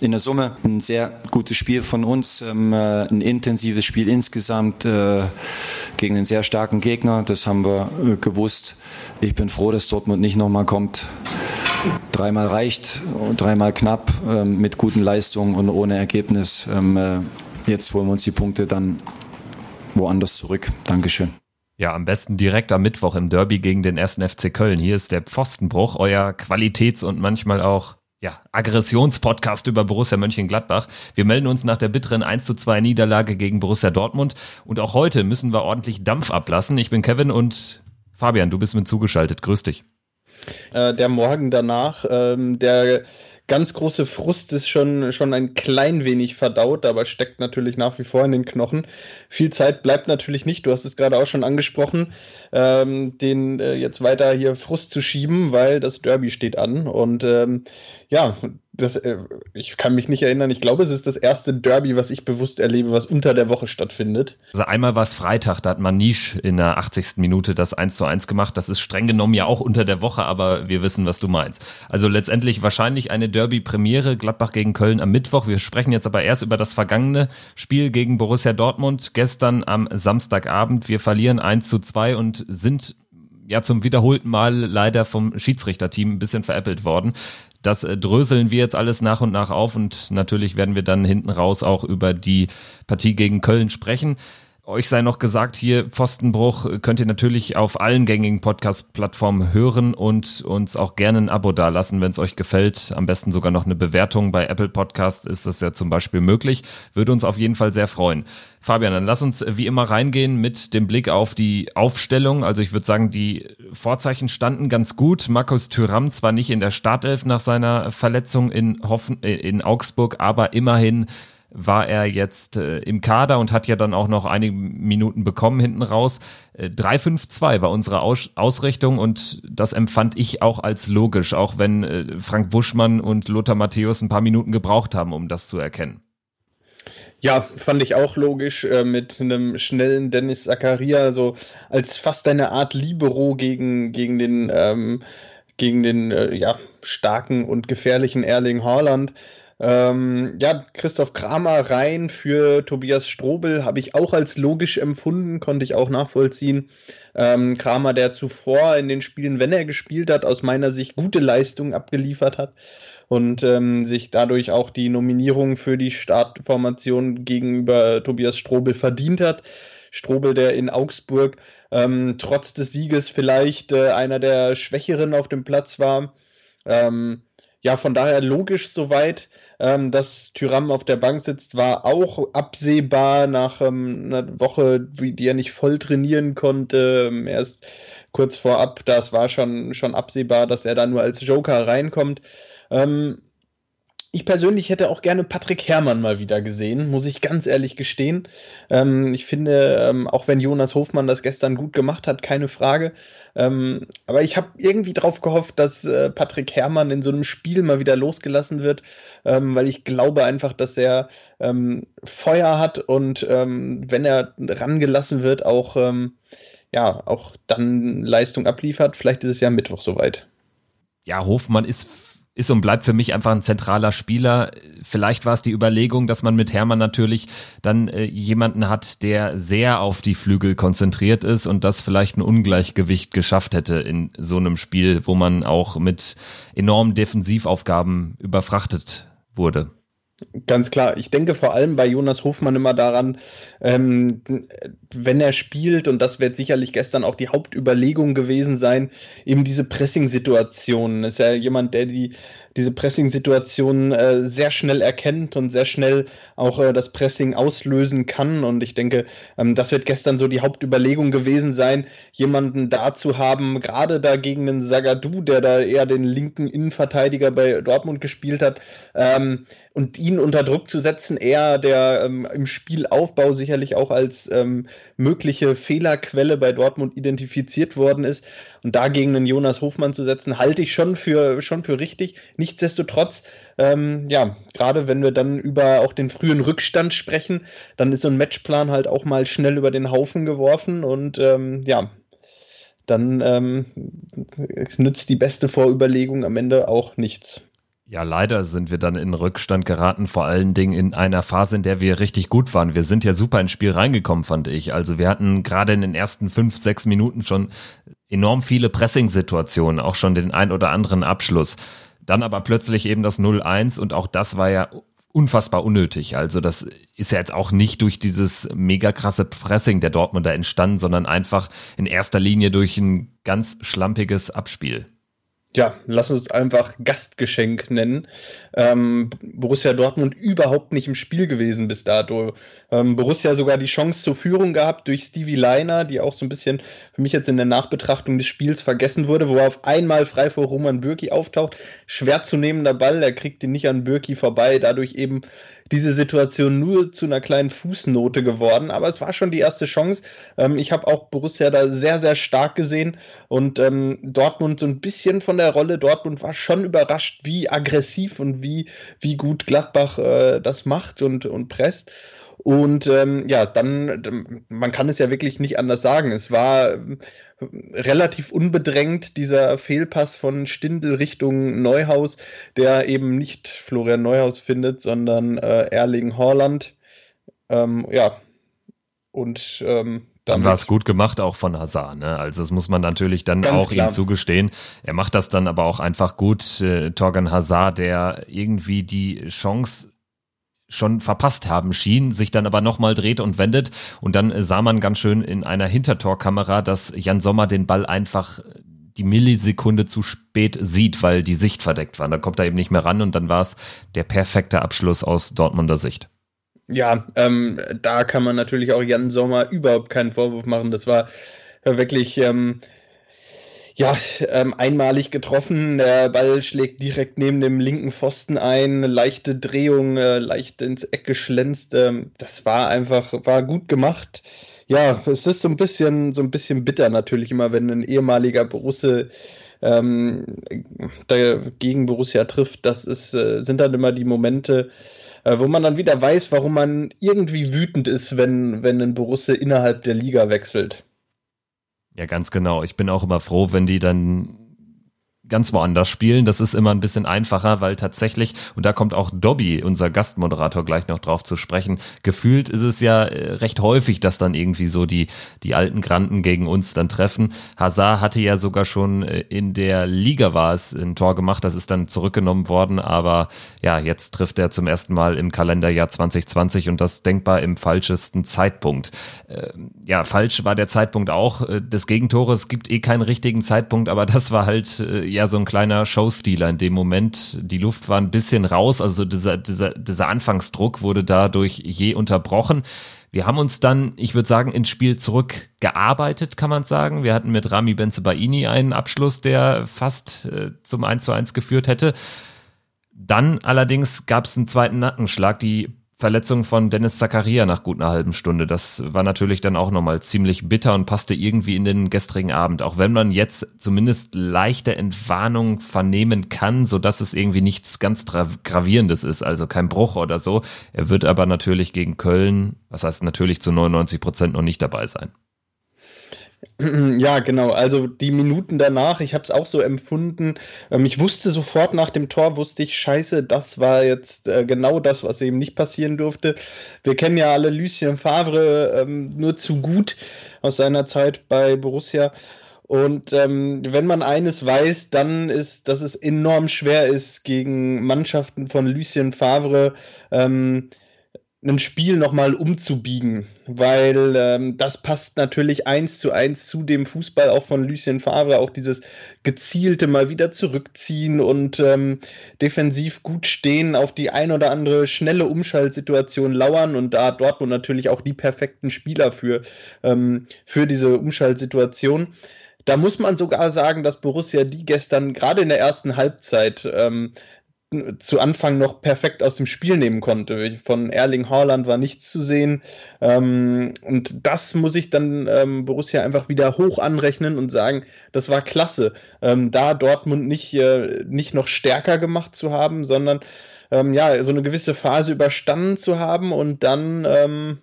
In der Summe ein sehr gutes Spiel von uns, ähm, äh, ein intensives Spiel insgesamt äh, gegen einen sehr starken Gegner. Das haben wir äh, gewusst. Ich bin froh, dass Dortmund nicht nochmal kommt. Dreimal reicht, dreimal knapp, ähm, mit guten Leistungen und ohne Ergebnis. Ähm, jetzt holen wir uns die Punkte dann woanders zurück. Dankeschön. Ja, am besten direkt am Mittwoch im Derby gegen den 1. FC Köln. Hier ist der Pfostenbruch, euer Qualitäts- und manchmal auch ja, Aggressionspodcast über Borussia Mönchengladbach. Wir melden uns nach der bitteren 1 zu 2 Niederlage gegen Borussia Dortmund. Und auch heute müssen wir ordentlich Dampf ablassen. Ich bin Kevin und Fabian, du bist mit zugeschaltet. Grüß dich. Äh, der Morgen danach, ähm, der ganz große Frust ist schon, schon ein klein wenig verdaut, aber steckt natürlich nach wie vor in den Knochen. Viel Zeit bleibt natürlich nicht, du hast es gerade auch schon angesprochen, ähm, den äh, jetzt weiter hier Frust zu schieben, weil das Derby steht an. Und ähm, ja, das, äh, ich kann mich nicht erinnern. Ich glaube, es ist das erste Derby, was ich bewusst erlebe, was unter der Woche stattfindet. Also einmal war es Freitag, da hat Manish in der 80. Minute das 1 zu 1 gemacht. Das ist streng genommen ja auch unter der Woche, aber wir wissen, was du meinst. Also letztendlich wahrscheinlich eine Derby-Premiere, Gladbach gegen Köln am Mittwoch. Wir sprechen jetzt aber erst über das vergangene Spiel gegen Borussia Dortmund gestern am Samstagabend. Wir verlieren 1 zu 2 und sind ja zum wiederholten Mal leider vom Schiedsrichterteam ein bisschen veräppelt worden. Das äh, dröseln wir jetzt alles nach und nach auf und natürlich werden wir dann hinten raus auch über die Partie gegen Köln sprechen. Euch sei noch gesagt, hier Pfostenbruch könnt ihr natürlich auf allen gängigen Podcast-Plattformen hören und uns auch gerne ein Abo dalassen, wenn es euch gefällt. Am besten sogar noch eine Bewertung. Bei Apple Podcast ist das ja zum Beispiel möglich. Würde uns auf jeden Fall sehr freuen. Fabian, dann lass uns wie immer reingehen mit dem Blick auf die Aufstellung. Also ich würde sagen, die Vorzeichen standen ganz gut. Markus Thüram zwar nicht in der Startelf nach seiner Verletzung in, Hoffen, äh, in Augsburg, aber immerhin war er jetzt äh, im Kader und hat ja dann auch noch einige Minuten bekommen hinten raus. Äh, 3-5-2 war unsere Aus Ausrichtung und das empfand ich auch als logisch, auch wenn äh, Frank Buschmann und Lothar Matthäus ein paar Minuten gebraucht haben, um das zu erkennen. Ja, fand ich auch logisch äh, mit einem schnellen Dennis Zakaria, also als fast eine Art Libero gegen, gegen den, ähm, gegen den äh, ja, starken und gefährlichen Erling Haaland. Ähm, ja, Christoph Kramer rein für Tobias Strobel habe ich auch als logisch empfunden, konnte ich auch nachvollziehen. Ähm, Kramer, der zuvor in den Spielen, wenn er gespielt hat, aus meiner Sicht gute Leistungen abgeliefert hat und ähm, sich dadurch auch die Nominierung für die Startformation gegenüber Tobias Strobel verdient hat. Strobel, der in Augsburg ähm, trotz des Sieges vielleicht äh, einer der Schwächeren auf dem Platz war. Ähm, ja, von daher logisch soweit, ähm, dass Tyram auf der Bank sitzt, war auch absehbar nach ähm, einer Woche, wie, die er nicht voll trainieren konnte. Ähm, erst kurz vorab, das war schon, schon absehbar, dass er da nur als Joker reinkommt. Ähm, ich persönlich hätte auch gerne Patrick Herrmann mal wieder gesehen, muss ich ganz ehrlich gestehen. Ähm, ich finde, ähm, auch wenn Jonas Hofmann das gestern gut gemacht hat, keine Frage. Ähm, aber ich habe irgendwie darauf gehofft, dass äh, Patrick Herrmann in so einem Spiel mal wieder losgelassen wird, ähm, weil ich glaube einfach, dass er ähm, Feuer hat und ähm, wenn er rangelassen wird, auch, ja, auch dann Leistung abliefert. Vielleicht ist es ja Mittwoch soweit. Ja, Hofmann ist ist und bleibt für mich einfach ein zentraler Spieler. Vielleicht war es die Überlegung, dass man mit Hermann natürlich dann äh, jemanden hat, der sehr auf die Flügel konzentriert ist und das vielleicht ein Ungleichgewicht geschafft hätte in so einem Spiel, wo man auch mit enormen Defensivaufgaben überfrachtet wurde. Ganz klar. Ich denke vor allem bei Jonas Hofmann immer daran, ähm, wenn er spielt, und das wird sicherlich gestern auch die Hauptüberlegung gewesen sein, eben diese Pressing-Situationen. Ist ja jemand, der die diese Pressing-Situation äh, sehr schnell erkennt und sehr schnell auch äh, das Pressing auslösen kann. Und ich denke, ähm, das wird gestern so die Hauptüberlegung gewesen sein, jemanden da zu haben, gerade da gegen den Sagadu, der da eher den linken Innenverteidiger bei Dortmund gespielt hat, ähm, und ihn unter Druck zu setzen, eher der ähm, im Spielaufbau sicherlich auch als ähm, mögliche Fehlerquelle bei Dortmund identifiziert worden ist. Und dagegen einen Jonas Hofmann zu setzen, halte ich schon für, schon für richtig. Nichtsdestotrotz, ähm, ja, gerade wenn wir dann über auch den frühen Rückstand sprechen, dann ist so ein Matchplan halt auch mal schnell über den Haufen geworfen und ähm, ja, dann ähm, nützt die beste Vorüberlegung am Ende auch nichts. Ja, leider sind wir dann in Rückstand geraten, vor allen Dingen in einer Phase, in der wir richtig gut waren. Wir sind ja super ins Spiel reingekommen, fand ich. Also wir hatten gerade in den ersten fünf, sechs Minuten schon enorm viele Pressing-Situationen, auch schon den ein oder anderen Abschluss. Dann aber plötzlich eben das 0-1 und auch das war ja unfassbar unnötig. Also das ist ja jetzt auch nicht durch dieses mega krasse Pressing der Dortmunder entstanden, sondern einfach in erster Linie durch ein ganz schlampiges Abspiel ja, lass uns einfach Gastgeschenk nennen. Ähm, Borussia Dortmund überhaupt nicht im Spiel gewesen bis dato. Ähm, Borussia sogar die Chance zur Führung gehabt durch Stevie Leiner, die auch so ein bisschen für mich jetzt in der Nachbetrachtung des Spiels vergessen wurde, wo er auf einmal frei vor Roman Bürki auftaucht. Schwer zu nehmender Ball, er kriegt ihn nicht an Bürki vorbei, dadurch eben diese Situation nur zu einer kleinen Fußnote geworden. Aber es war schon die erste Chance. Ähm, ich habe auch Borussia da sehr, sehr stark gesehen und ähm, Dortmund so ein bisschen von der Rolle. Dortmund war schon überrascht, wie aggressiv und wie, wie gut Gladbach äh, das macht und, und presst. Und ähm, ja, dann, man kann es ja wirklich nicht anders sagen. Es war relativ unbedrängt dieser Fehlpass von Stindel Richtung Neuhaus, der eben nicht Florian Neuhaus findet, sondern äh, Erling Horland. Ähm, ja, und ähm, dann war es gut gemacht auch von Hazard. Ne? Also das muss man natürlich dann auch klar. ihm zugestehen. Er macht das dann aber auch einfach gut. Äh, Torgan Hazard, der irgendwie die Chance schon verpasst haben schien, sich dann aber nochmal dreht und wendet. Und dann sah man ganz schön in einer Hintertorkamera, dass Jan Sommer den Ball einfach die Millisekunde zu spät sieht, weil die Sicht verdeckt war. Dann kommt er eben nicht mehr ran und dann war es der perfekte Abschluss aus Dortmunder Sicht. Ja, ähm, da kann man natürlich auch Jan Sommer überhaupt keinen Vorwurf machen. Das war wirklich ähm, ja, ähm, einmalig getroffen. Der Ball schlägt direkt neben dem linken Pfosten ein. Leichte Drehung, äh, leicht ins Eck geschlänzt. Ähm, das war einfach, war gut gemacht. Ja, es ist so ein bisschen, so ein bisschen bitter natürlich immer, wenn ein ehemaliger Borusse ähm, gegen Borussia trifft. Das ist, äh, sind dann immer die Momente, äh, wo man dann wieder weiß, warum man irgendwie wütend ist, wenn, wenn ein Borussia innerhalb der Liga wechselt. Ja, ganz genau. Ich bin auch immer froh, wenn die dann ganz woanders spielen. Das ist immer ein bisschen einfacher, weil tatsächlich, und da kommt auch Dobby, unser Gastmoderator, gleich noch drauf zu sprechen, gefühlt ist es ja äh, recht häufig, dass dann irgendwie so die, die alten Granden gegen uns dann treffen. Hazard hatte ja sogar schon äh, in der Liga war es ein Tor gemacht, das ist dann zurückgenommen worden, aber ja, jetzt trifft er zum ersten Mal im Kalenderjahr 2020 und das denkbar im falschesten Zeitpunkt. Ähm, ja, falsch war der Zeitpunkt auch äh, des Gegentores. Es gibt eh keinen richtigen Zeitpunkt, aber das war halt eher so ein kleiner Showstealer in dem Moment. Die Luft war ein bisschen raus, also dieser, dieser, dieser Anfangsdruck wurde dadurch je unterbrochen. Wir haben uns dann, ich würde sagen, ins Spiel zurückgearbeitet, kann man sagen. Wir hatten mit Rami Benzebaini einen Abschluss, der fast äh, zum 1 zu 1 geführt hätte. Dann allerdings gab es einen zweiten Nackenschlag. Die Verletzung von Dennis Zakaria nach gut einer halben Stunde. Das war natürlich dann auch nochmal ziemlich bitter und passte irgendwie in den gestrigen Abend. Auch wenn man jetzt zumindest leichte Entwarnung vernehmen kann, so dass es irgendwie nichts ganz gravierendes ist, also kein Bruch oder so. Er wird aber natürlich gegen Köln, was heißt natürlich zu 99 Prozent noch nicht dabei sein. Ja, genau. Also die Minuten danach, ich habe es auch so empfunden. Ähm, ich wusste sofort nach dem Tor, wusste ich, scheiße, das war jetzt äh, genau das, was eben nicht passieren durfte. Wir kennen ja alle Lucien Favre ähm, nur zu gut aus seiner Zeit bei Borussia. Und ähm, wenn man eines weiß, dann ist, dass es enorm schwer ist, gegen Mannschaften von Lucien Favre ähm, ein Spiel nochmal umzubiegen, weil ähm, das passt natürlich eins zu eins zu dem Fußball auch von Lucien Favre, auch dieses gezielte mal wieder zurückziehen und ähm, defensiv gut stehen, auf die ein oder andere schnelle Umschaltsituation lauern und da hat Dortmund natürlich auch die perfekten Spieler für, ähm, für diese Umschaltsituation. Da muss man sogar sagen, dass Borussia die gestern gerade in der ersten Halbzeit ähm, zu Anfang noch perfekt aus dem Spiel nehmen konnte. Von Erling Haaland war nichts zu sehen. Ähm, und das muss ich dann ähm, Borussia einfach wieder hoch anrechnen und sagen, das war klasse. Ähm, da Dortmund nicht, äh, nicht noch stärker gemacht zu haben, sondern ähm, ja, so eine gewisse Phase überstanden zu haben und dann ähm,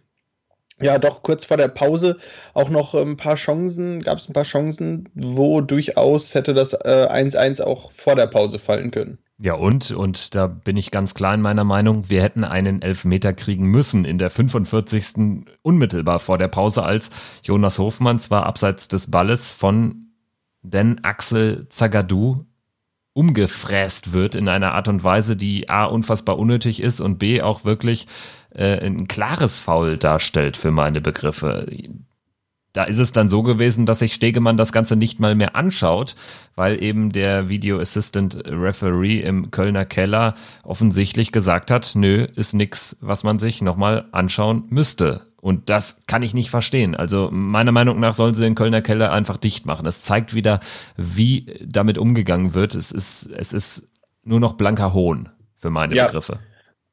ja, doch kurz vor der Pause auch noch ein paar Chancen, gab es ein paar Chancen, wo durchaus hätte das 1-1 äh, auch vor der Pause fallen können. Ja, und, und da bin ich ganz klar in meiner Meinung, wir hätten einen Elfmeter kriegen müssen in der 45. unmittelbar vor der Pause, als Jonas Hofmann zwar abseits des Balles von den Axel Zagadou umgefräst wird in einer Art und Weise, die A unfassbar unnötig ist und B auch wirklich äh, ein klares Foul darstellt für meine Begriffe da ist es dann so gewesen, dass sich Stegemann das Ganze nicht mal mehr anschaut, weil eben der Video Assistant Referee im Kölner Keller offensichtlich gesagt hat, nö, ist nix, was man sich nochmal anschauen müsste. Und das kann ich nicht verstehen. Also meiner Meinung nach sollen sie den Kölner Keller einfach dicht machen. Das zeigt wieder, wie damit umgegangen wird. Es ist, es ist nur noch blanker Hohn für meine ja. Begriffe.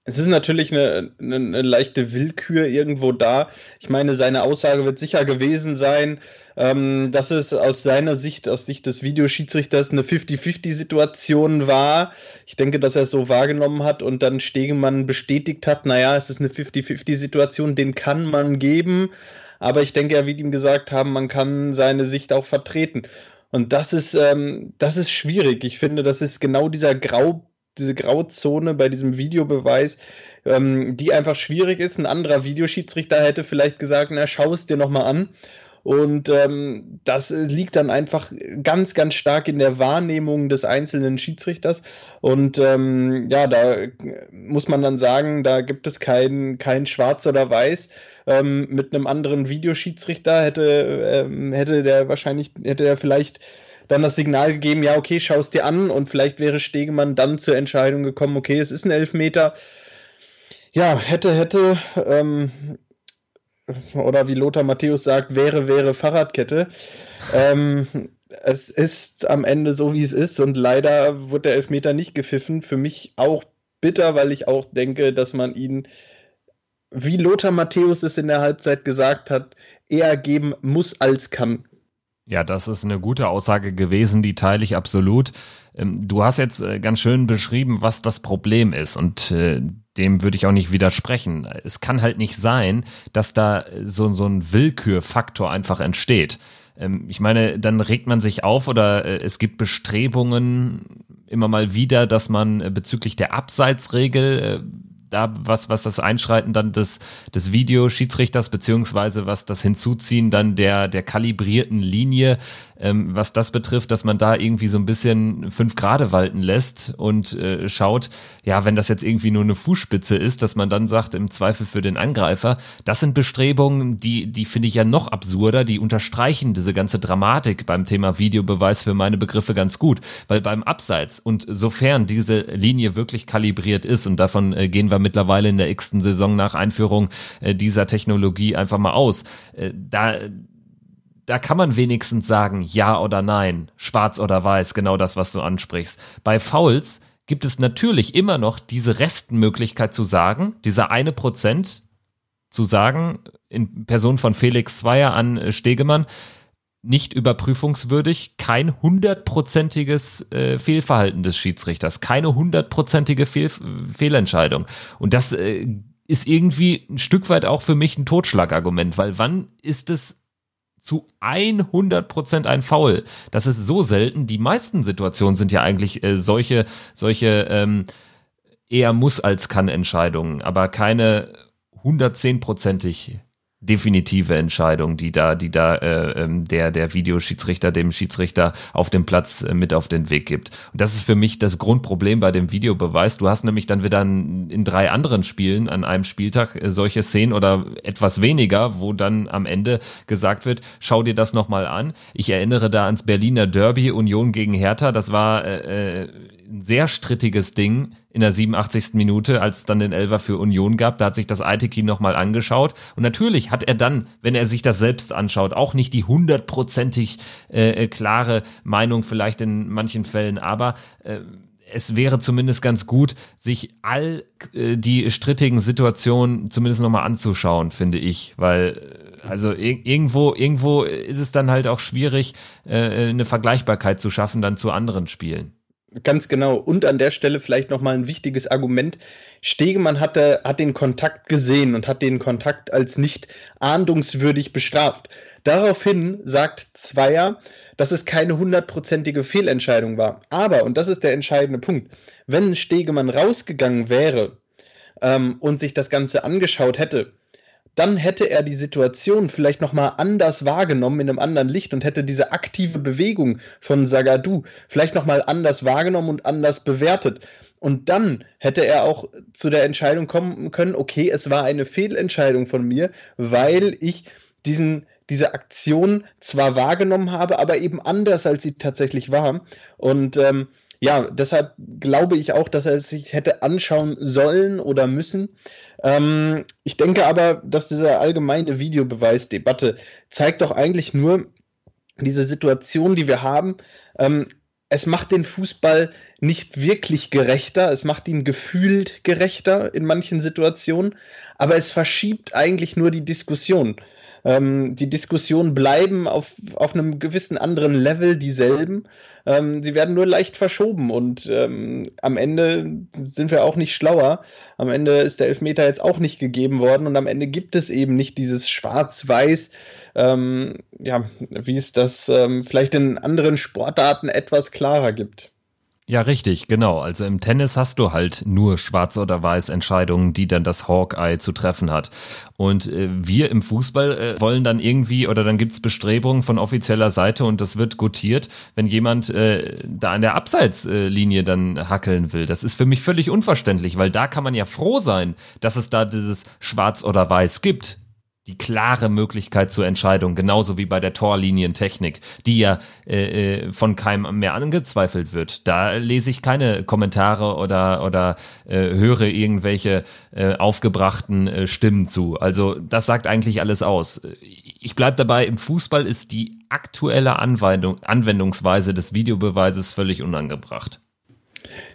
Es ist natürlich eine, eine, eine, leichte Willkür irgendwo da. Ich meine, seine Aussage wird sicher gewesen sein, ähm, dass es aus seiner Sicht, aus Sicht des Videoschiedsrichters, eine 50-50-Situation war. Ich denke, dass er es so wahrgenommen hat und dann Stegemann bestätigt hat, naja, es ist eine 50-50-Situation, den kann man geben. Aber ich denke, er wird ihm gesagt haben, man kann seine Sicht auch vertreten. Und das ist, ähm, das ist schwierig. Ich finde, das ist genau dieser Grau diese Grauzone bei diesem Videobeweis, ähm, die einfach schwierig ist. Ein anderer Videoschiedsrichter hätte vielleicht gesagt, na, schau es dir nochmal an. Und ähm, das liegt dann einfach ganz, ganz stark in der Wahrnehmung des einzelnen Schiedsrichters. Und ähm, ja, da muss man dann sagen, da gibt es kein, kein Schwarz oder Weiß. Ähm, mit einem anderen Videoschiedsrichter hätte, ähm, hätte der wahrscheinlich, hätte er vielleicht dann das Signal gegeben, ja, okay, schau es dir an und vielleicht wäre Stegemann dann zur Entscheidung gekommen, okay, es ist ein Elfmeter. Ja, hätte, hätte, ähm, oder wie Lothar Matthäus sagt, wäre, wäre Fahrradkette. ähm, es ist am Ende so, wie es ist und leider wird der Elfmeter nicht gepfiffen. Für mich auch bitter, weil ich auch denke, dass man ihn, wie Lothar Matthäus es in der Halbzeit gesagt hat, eher geben muss als kann. Ja, das ist eine gute Aussage gewesen, die teile ich absolut. Ähm, du hast jetzt äh, ganz schön beschrieben, was das Problem ist und äh, dem würde ich auch nicht widersprechen. Es kann halt nicht sein, dass da so, so ein Willkürfaktor einfach entsteht. Ähm, ich meine, dann regt man sich auf oder äh, es gibt Bestrebungen immer mal wieder, dass man bezüglich der Abseitsregel da was, was das Einschreiten dann des, des Videoschiedsrichters beziehungsweise was das Hinzuziehen dann der, der kalibrierten Linie ähm, was das betrifft, dass man da irgendwie so ein bisschen fünf Grade walten lässt und äh, schaut, ja, wenn das jetzt irgendwie nur eine Fußspitze ist, dass man dann sagt, im Zweifel für den Angreifer, das sind Bestrebungen, die, die finde ich ja noch absurder, die unterstreichen diese ganze Dramatik beim Thema Videobeweis für meine Begriffe ganz gut, weil beim Abseits und sofern diese Linie wirklich kalibriert ist und davon äh, gehen wir mittlerweile in der x-ten Saison nach Einführung äh, dieser Technologie einfach mal aus, äh, da da kann man wenigstens sagen, ja oder nein, schwarz oder weiß, genau das, was du ansprichst. Bei Fouls gibt es natürlich immer noch diese Restmöglichkeit zu sagen, dieser eine Prozent zu sagen, in Person von Felix Zweier an Stegemann, nicht überprüfungswürdig, kein hundertprozentiges äh, Fehlverhalten des Schiedsrichters, keine hundertprozentige Fehl Fehlentscheidung. Und das äh, ist irgendwie ein Stück weit auch für mich ein Totschlagargument, weil wann ist es zu 100% ein Foul. Das ist so selten. Die meisten Situationen sind ja eigentlich äh, solche, solche ähm, eher muss als kann Entscheidungen, aber keine 110%ig definitive Entscheidung, die da, die da äh, ähm, der der Videoschiedsrichter dem Schiedsrichter auf dem Platz äh, mit auf den Weg gibt. Und das ist für mich das Grundproblem bei dem Videobeweis. Du hast nämlich dann wieder in drei anderen Spielen an einem Spieltag äh, solche Szenen oder etwas weniger, wo dann am Ende gesagt wird, schau dir das nochmal an. Ich erinnere da ans Berliner Derby Union gegen Hertha. Das war äh, äh ein sehr strittiges Ding in der 87. Minute, als es dann den Elfer für Union gab. Da hat sich das Aiteki nochmal angeschaut. Und natürlich hat er dann, wenn er sich das selbst anschaut, auch nicht die hundertprozentig äh, äh, klare Meinung vielleicht in manchen Fällen, aber äh, es wäre zumindest ganz gut, sich all äh, die strittigen Situationen zumindest nochmal anzuschauen, finde ich, weil äh, also irgendwo, irgendwo ist es dann halt auch schwierig, äh, eine Vergleichbarkeit zu schaffen dann zu anderen Spielen. Ganz genau. Und an der Stelle vielleicht nochmal ein wichtiges Argument. Stegemann hatte, hat den Kontakt gesehen und hat den Kontakt als nicht ahndungswürdig bestraft. Daraufhin sagt Zweier, dass es keine hundertprozentige Fehlentscheidung war. Aber, und das ist der entscheidende Punkt, wenn Stegemann rausgegangen wäre ähm, und sich das Ganze angeschaut hätte, dann hätte er die Situation vielleicht nochmal anders wahrgenommen in einem anderen Licht und hätte diese aktive Bewegung von Sagadu vielleicht nochmal anders wahrgenommen und anders bewertet. Und dann hätte er auch zu der Entscheidung kommen können, okay, es war eine Fehlentscheidung von mir, weil ich diesen, diese Aktion zwar wahrgenommen habe, aber eben anders, als sie tatsächlich war. Und ähm, ja, deshalb glaube ich auch, dass er es sich hätte anschauen sollen oder müssen. Ähm, ich denke aber, dass diese allgemeine Videobeweisdebatte zeigt doch eigentlich nur diese Situation, die wir haben. Ähm, es macht den Fußball nicht wirklich gerechter, es macht ihn gefühlt gerechter in manchen Situationen, aber es verschiebt eigentlich nur die Diskussion. Ähm, die Diskussionen bleiben auf, auf einem gewissen anderen Level dieselben. Ähm, sie werden nur leicht verschoben und ähm, am Ende sind wir auch nicht schlauer. Am Ende ist der Elfmeter jetzt auch nicht gegeben worden und am Ende gibt es eben nicht dieses Schwarz-Weiß, ähm, ja, wie es das ähm, vielleicht in anderen Sportarten etwas klarer gibt. Ja, richtig, genau. Also im Tennis hast du halt nur Schwarz- oder Weiß-Entscheidungen, die dann das Hawkeye zu treffen hat. Und äh, wir im Fußball äh, wollen dann irgendwie, oder dann gibt's Bestrebungen von offizieller Seite und das wird gutiert, wenn jemand äh, da an der Abseitslinie dann hackeln will. Das ist für mich völlig unverständlich, weil da kann man ja froh sein, dass es da dieses Schwarz oder Weiß gibt die klare Möglichkeit zur Entscheidung, genauso wie bei der Torlinientechnik, die ja äh, äh, von keinem mehr angezweifelt wird. Da lese ich keine Kommentare oder, oder äh, höre irgendwelche äh, aufgebrachten äh, Stimmen zu. Also das sagt eigentlich alles aus. Ich bleibe dabei, im Fußball ist die aktuelle Anwendung, Anwendungsweise des Videobeweises völlig unangebracht.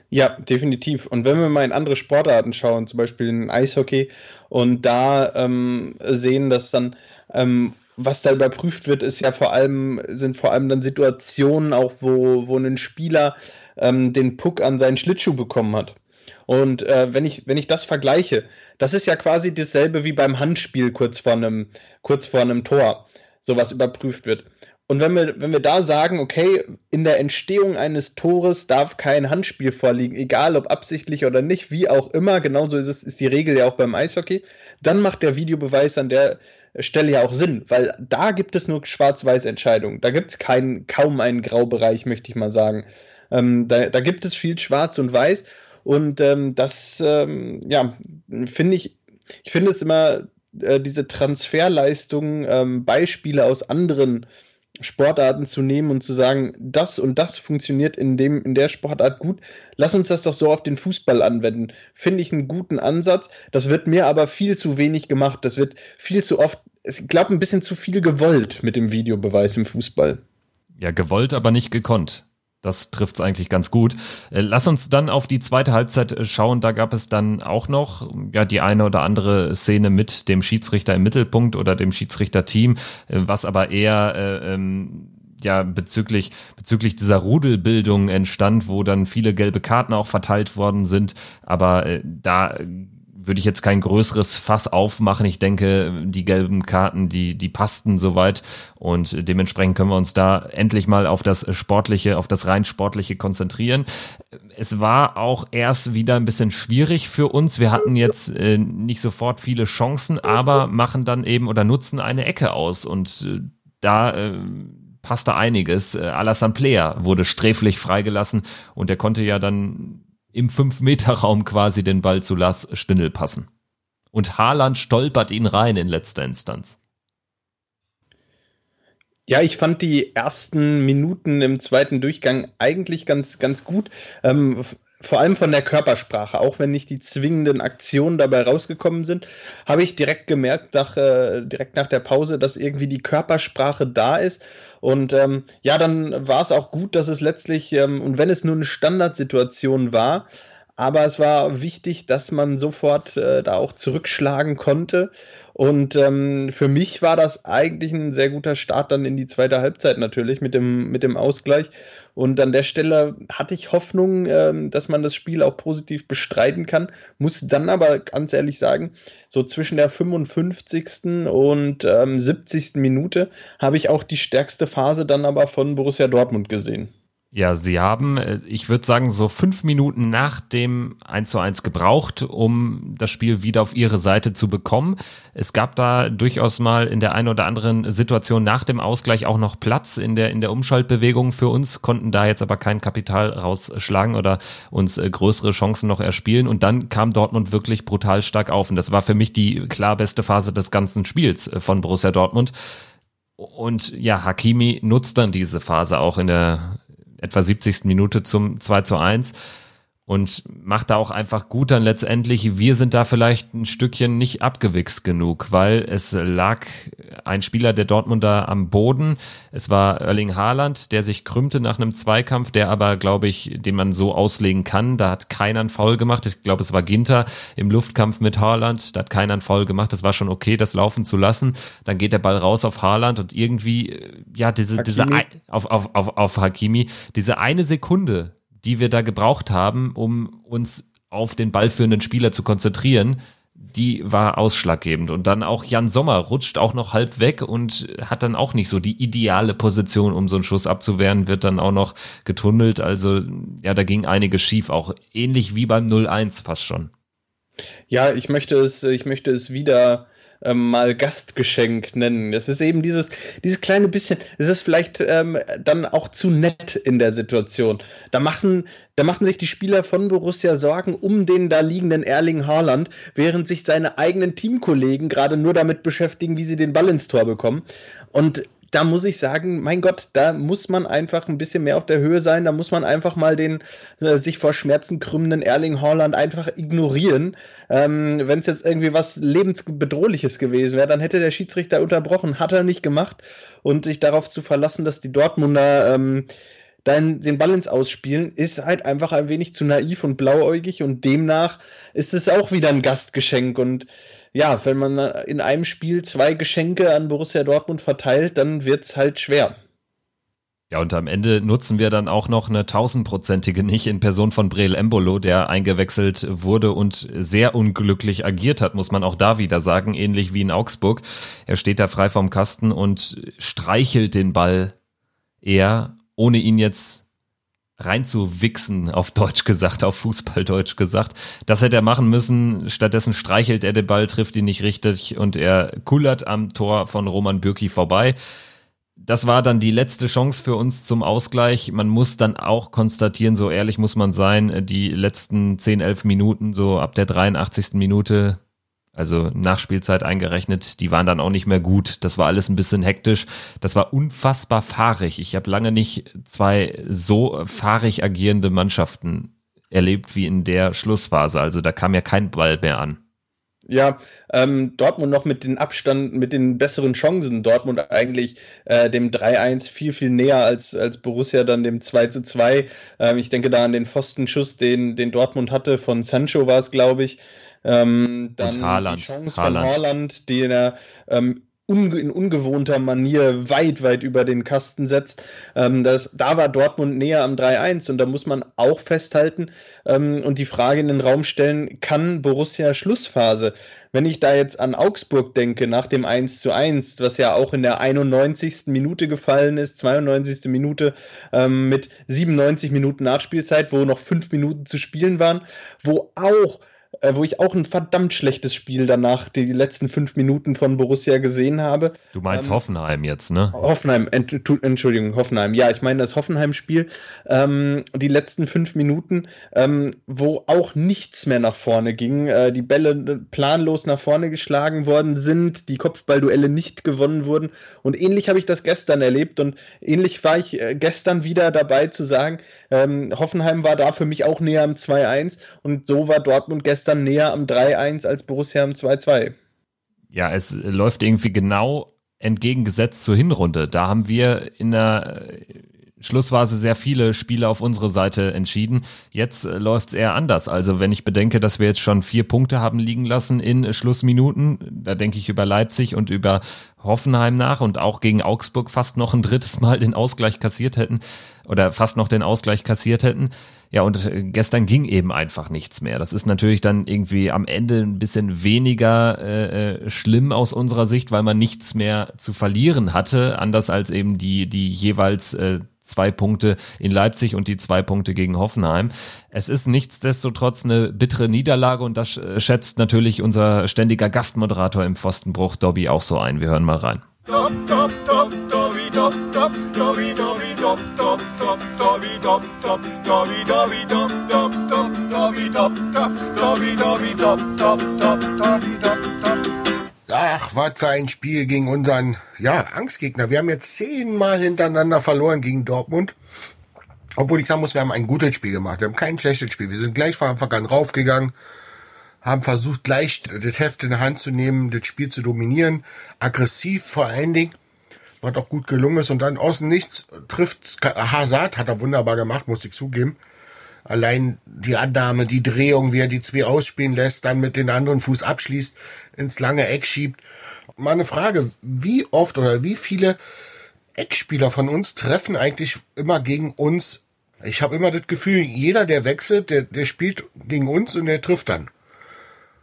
Ja, definitiv. Und wenn wir mal in andere Sportarten schauen, zum Beispiel in Eishockey, und da ähm, sehen, dass dann, ähm, was da überprüft wird, ist ja vor allem, sind vor allem dann Situationen auch, wo, wo ein Spieler ähm, den Puck an seinen Schlittschuh bekommen hat. Und äh, wenn, ich, wenn ich das vergleiche, das ist ja quasi dasselbe wie beim Handspiel kurz vor einem, kurz vor einem Tor, sowas überprüft wird. Und wenn wir, wenn wir da sagen, okay, in der Entstehung eines Tores darf kein Handspiel vorliegen, egal ob absichtlich oder nicht, wie auch immer, genauso ist es, ist die Regel ja auch beim Eishockey, dann macht der Videobeweis an der Stelle ja auch Sinn, weil da gibt es nur Schwarz-Weiß-Entscheidungen. Da gibt es kaum einen Graubereich, möchte ich mal sagen. Ähm, da, da gibt es viel Schwarz und Weiß. Und ähm, das, ähm, ja, finde ich, ich finde es immer, äh, diese Transferleistungen, ähm, Beispiele aus anderen Sportarten zu nehmen und zu sagen, das und das funktioniert in, dem, in der Sportart gut, lass uns das doch so auf den Fußball anwenden. Finde ich einen guten Ansatz. Das wird mir aber viel zu wenig gemacht. Das wird viel zu oft, ich glaube, ein bisschen zu viel gewollt mit dem Videobeweis im Fußball. Ja, gewollt, aber nicht gekonnt. Das trifft es eigentlich ganz gut. Äh, lass uns dann auf die zweite Halbzeit äh, schauen. Da gab es dann auch noch ja die eine oder andere Szene mit dem Schiedsrichter im Mittelpunkt oder dem Schiedsrichterteam, äh, was aber eher äh, ähm, ja bezüglich bezüglich dieser Rudelbildung entstand, wo dann viele gelbe Karten auch verteilt worden sind. Aber äh, da würde ich jetzt kein größeres Fass aufmachen. Ich denke, die gelben Karten, die, die passten soweit und dementsprechend können wir uns da endlich mal auf das Sportliche, auf das rein Sportliche konzentrieren. Es war auch erst wieder ein bisschen schwierig für uns. Wir hatten jetzt äh, nicht sofort viele Chancen, aber machen dann eben oder nutzen eine Ecke aus und äh, da äh, passte einiges. Äh, Alassane Player wurde sträflich freigelassen und er konnte ja dann im 5-Meter-Raum quasi den Ball zu Lars Stindl passen. Und Haaland stolpert ihn rein in letzter Instanz. Ja, ich fand die ersten Minuten im zweiten Durchgang eigentlich ganz, ganz gut. Ähm, vor allem von der Körpersprache, auch wenn nicht die zwingenden Aktionen dabei rausgekommen sind, habe ich direkt gemerkt, nach, äh, direkt nach der Pause, dass irgendwie die Körpersprache da ist. Und ähm, ja, dann war es auch gut, dass es letztlich, ähm, und wenn es nur eine Standardsituation war, Aber es war wichtig, dass man sofort äh, da auch zurückschlagen konnte. Und ähm, für mich war das eigentlich ein sehr guter Start dann in die zweite Halbzeit natürlich mit dem, mit dem Ausgleich. Und an der Stelle hatte ich Hoffnung, ähm, dass man das Spiel auch positiv bestreiten kann. Muss dann aber ganz ehrlich sagen, so zwischen der 55. und ähm, 70. Minute habe ich auch die stärkste Phase dann aber von Borussia Dortmund gesehen. Ja, sie haben, äh, ich würde sagen, so fünf Minuten nach dem 1 zu 1 gebraucht, um das Spiel wieder auf ihre Seite zu bekommen. Es gab da durchaus mal in der einen oder anderen Situation nach dem Ausgleich auch noch Platz in der, in der Umschaltbewegung für uns, konnten da jetzt aber kein Kapital rausschlagen oder uns äh, größere Chancen noch erspielen. Und dann kam Dortmund wirklich brutal stark auf. Und das war für mich die klar beste Phase des ganzen Spiels äh, von Borussia Dortmund. Und ja, Hakimi nutzt dann diese Phase auch in der etwa 70. Minute zum 2 zu 1 und macht da auch einfach gut dann letztendlich. Wir sind da vielleicht ein Stückchen nicht abgewichst genug, weil es lag ein Spieler der Dortmunder am Boden. Es war Erling Haaland, der sich krümmte nach einem Zweikampf, der aber, glaube ich, den man so auslegen kann. Da hat keiner einen Foul gemacht. Ich glaube, es war Ginter im Luftkampf mit Haaland. Da hat keiner einen Foul gemacht. Das war schon okay, das laufen zu lassen. Dann geht der Ball raus auf Haaland und irgendwie, ja, diese, Hakimi. diese, auf, auf, auf, auf Hakimi, diese eine Sekunde, die wir da gebraucht haben, um uns auf den ballführenden Spieler zu konzentrieren, die war ausschlaggebend. Und dann auch Jan Sommer rutscht auch noch halb weg und hat dann auch nicht so die ideale Position, um so einen Schuss abzuwehren, wird dann auch noch getunnelt. Also ja, da ging einiges schief, auch ähnlich wie beim 0-1 fast schon. Ja, ich möchte es, ich möchte es wieder ähm, mal Gastgeschenk nennen. Das ist eben dieses, dieses kleine bisschen, es ist vielleicht ähm, dann auch zu nett in der Situation. Da machen, da machen sich die Spieler von Borussia Sorgen um den da liegenden Erling Haaland, während sich seine eigenen Teamkollegen gerade nur damit beschäftigen, wie sie den Ball ins Tor bekommen. Und da muss ich sagen, mein Gott, da muss man einfach ein bisschen mehr auf der Höhe sein. Da muss man einfach mal den äh, sich vor Schmerzen krümmenden Erling Haaland einfach ignorieren. Ähm, Wenn es jetzt irgendwie was lebensbedrohliches gewesen wäre, dann hätte der Schiedsrichter unterbrochen. Hat er nicht gemacht. Und sich darauf zu verlassen, dass die Dortmunder ähm, dann den Ball ins Ausspielen, ist halt einfach ein wenig zu naiv und blauäugig und demnach ist es auch wieder ein Gastgeschenk und ja, wenn man in einem Spiel zwei Geschenke an Borussia Dortmund verteilt, dann wird es halt schwer. Ja, und am Ende nutzen wir dann auch noch eine tausendprozentige nicht in Person von Breel Embolo, der eingewechselt wurde und sehr unglücklich agiert hat, muss man auch da wieder sagen, ähnlich wie in Augsburg. Er steht da frei vom Kasten und streichelt den Ball eher, ohne ihn jetzt reinzuwichsen, auf Deutsch gesagt, auf Fußballdeutsch gesagt. Das hätte er machen müssen. Stattdessen streichelt er den Ball, trifft ihn nicht richtig und er kullert am Tor von Roman Bürki vorbei. Das war dann die letzte Chance für uns zum Ausgleich. Man muss dann auch konstatieren, so ehrlich muss man sein, die letzten 10, 11 Minuten, so ab der 83. Minute also Nachspielzeit eingerechnet, die waren dann auch nicht mehr gut. Das war alles ein bisschen hektisch. Das war unfassbar fahrig. Ich habe lange nicht zwei so fahrig agierende Mannschaften erlebt wie in der Schlussphase. Also da kam ja kein Ball mehr an. Ja, ähm, Dortmund noch mit den Abstand, mit den besseren Chancen. Dortmund eigentlich äh, dem 3-1 viel, viel näher als, als Borussia dann dem 2-2. Ähm, ich denke da an den Pfostenschuss, den, den Dortmund hatte. Von Sancho war es, glaube ich. Ähm, dann Haaland. die Chance Haaland. von Haaland, den er ähm, in ungewohnter Manier weit, weit über den Kasten setzt. Ähm, das, da war Dortmund näher am 3-1 und da muss man auch festhalten ähm, und die Frage in den Raum stellen, kann Borussia Schlussphase? Wenn ich da jetzt an Augsburg denke, nach dem 1 zu 1, was ja auch in der 91. Minute gefallen ist, 92. Minute ähm, mit 97 Minuten Nachspielzeit, wo noch fünf Minuten zu spielen waren, wo auch äh, wo ich auch ein verdammt schlechtes Spiel danach die letzten fünf Minuten von Borussia gesehen habe. Du meinst ähm, Hoffenheim jetzt, ne? Hoffenheim, ent, Entschuldigung, Hoffenheim. Ja, ich meine das Hoffenheim-Spiel. Ähm, die letzten fünf Minuten, ähm, wo auch nichts mehr nach vorne ging, äh, die Bälle planlos nach vorne geschlagen worden sind, die Kopfballduelle nicht gewonnen wurden. Und ähnlich habe ich das gestern erlebt und ähnlich war ich äh, gestern wieder dabei zu sagen, ähm, Hoffenheim war da für mich auch näher am 2-1 und so war Dortmund gestern dann näher am 3-1 als Borussia am 2-2. Ja, es läuft irgendwie genau entgegengesetzt zur Hinrunde. Da haben wir in der schlussweise sehr viele Spiele auf unsere Seite entschieden. Jetzt äh, läuft es eher anders. Also wenn ich bedenke, dass wir jetzt schon vier Punkte haben liegen lassen in Schlussminuten, da denke ich über Leipzig und über Hoffenheim nach und auch gegen Augsburg fast noch ein drittes Mal den Ausgleich kassiert hätten oder fast noch den Ausgleich kassiert hätten. Ja, und äh, gestern ging eben einfach nichts mehr. Das ist natürlich dann irgendwie am Ende ein bisschen weniger äh, äh, schlimm aus unserer Sicht, weil man nichts mehr zu verlieren hatte, anders als eben die, die jeweils äh, zwei Punkte in Leipzig und die zwei Punkte gegen Hoffenheim. Es ist nichtsdestotrotz eine bittere Niederlage und das äh, schätzt natürlich unser ständiger Gastmoderator im Pfostenbruch, Dobby, auch so ein. Wir hören mal rein. Ach, was für ein Spiel gegen unseren, ja, Angstgegner. Wir haben jetzt zehnmal hintereinander verloren gegen Dortmund. Obwohl ich sagen muss, wir haben ein gutes Spiel gemacht. Wir haben kein schlechtes Spiel. Wir sind gleich von Anfang an raufgegangen haben versucht, gleich das Heft in der Hand zu nehmen, das Spiel zu dominieren, aggressiv vor allen Dingen, was auch gut gelungen ist und dann außen nichts trifft. Hazard hat er wunderbar gemacht, muss ich zugeben. Allein die Annahme, die Drehung, wie er die zwei ausspielen lässt, dann mit den anderen Fuß abschließt, ins lange Eck schiebt. Mal eine Frage, wie oft oder wie viele Eckspieler von uns treffen eigentlich immer gegen uns? Ich habe immer das Gefühl, jeder, der wechselt, der, der spielt gegen uns und der trifft dann.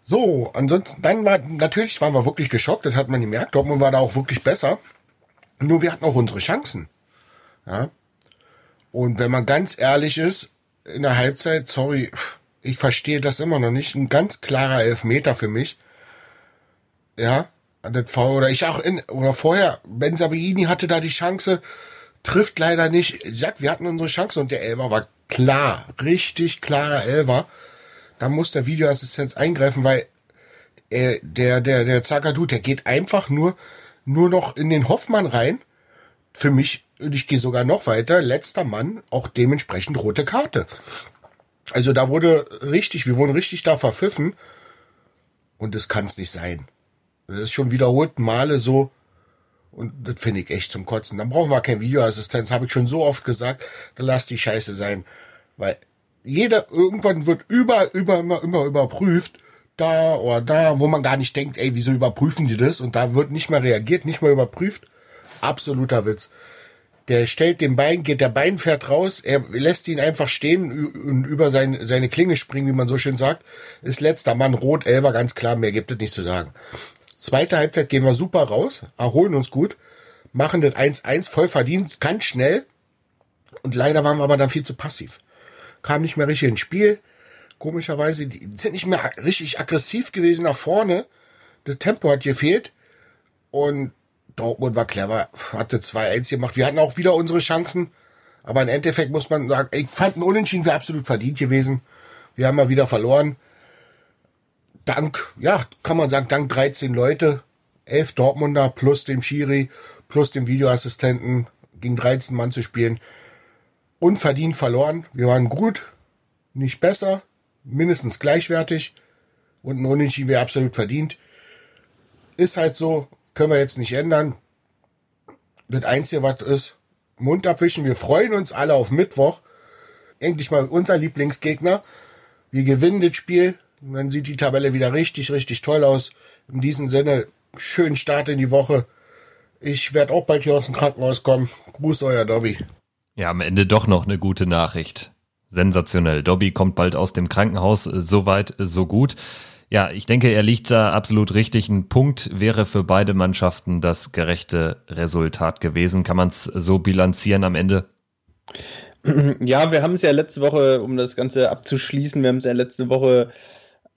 So, ansonsten, dann war, natürlich waren wir wirklich geschockt, das hat man gemerkt, Dortmund war da auch wirklich besser. Nur wir hatten auch unsere Chancen. Ja. Und wenn man ganz ehrlich ist, in der Halbzeit, sorry, ich verstehe das immer noch nicht, ein ganz klarer Elfmeter für mich. Ja, das Foul, oder ich auch in, oder vorher, Ben Sabiini hatte da die Chance, trifft leider nicht. Ich sag, wir hatten unsere Chance und der Elber war klar, richtig klarer Elber da muss der Videoassistenz eingreifen, weil äh, der, der, der Zagadou, der geht einfach nur, nur noch in den Hoffmann rein. Für mich, und ich gehe sogar noch weiter, letzter Mann, auch dementsprechend rote Karte. Also da wurde richtig, wir wurden richtig da verpfiffen. Und das kann es nicht sein. Das ist schon wiederholt Male so. Und das finde ich echt zum Kotzen. Dann brauchen wir kein Videoassistenz, habe ich schon so oft gesagt. Dann lass die Scheiße sein. Weil jeder, irgendwann wird über, über, immer, immer überprüft, da oder da, wo man gar nicht denkt, ey, wieso überprüfen die das? Und da wird nicht mehr reagiert, nicht mehr überprüft. Absoluter Witz. Der stellt den Bein, geht der Bein fährt raus, er lässt ihn einfach stehen und über sein, seine Klinge springen, wie man so schön sagt. Ist letzter Mann rot, Elber, ganz klar, mehr gibt es nicht zu sagen. Zweite Halbzeit gehen wir super raus, erholen uns gut, machen das 1-1 voll verdient, ganz schnell. Und leider waren wir aber dann viel zu passiv kam nicht mehr richtig ins Spiel. Komischerweise, die sind nicht mehr richtig aggressiv gewesen nach vorne. Das Tempo hat gefehlt. Und Dortmund war clever, hatte 2-1 gemacht. Wir hatten auch wieder unsere Chancen. Aber im Endeffekt muss man sagen, ich fand ein Unentschieden wäre absolut verdient gewesen. Wir haben mal wieder verloren. Dank, ja, kann man sagen, dank 13 Leute, 11 Dortmunder plus dem Schiri, plus dem Videoassistenten, gegen 13 Mann zu spielen unverdient verloren. Wir waren gut, nicht besser, mindestens gleichwertig und ein Unentschieden wäre absolut verdient. Ist halt so, können wir jetzt nicht ändern. Das Einzige, was ist, Mund abwischen. Wir freuen uns alle auf Mittwoch. Endlich mal unser Lieblingsgegner. Wir gewinnen das Spiel. Und dann sieht die Tabelle wieder richtig, richtig toll aus. In diesem Sinne, schönen Start in die Woche. Ich werde auch bald hier aus dem Krankenhaus kommen. Gruß, euer Dobby. Ja, am Ende doch noch eine gute Nachricht. Sensationell. Dobby kommt bald aus dem Krankenhaus. Soweit, so gut. Ja, ich denke, er liegt da absolut richtig. Ein Punkt wäre für beide Mannschaften das gerechte Resultat gewesen. Kann man es so bilanzieren am Ende? Ja, wir haben es ja letzte Woche, um das Ganze abzuschließen, wir haben es ja letzte Woche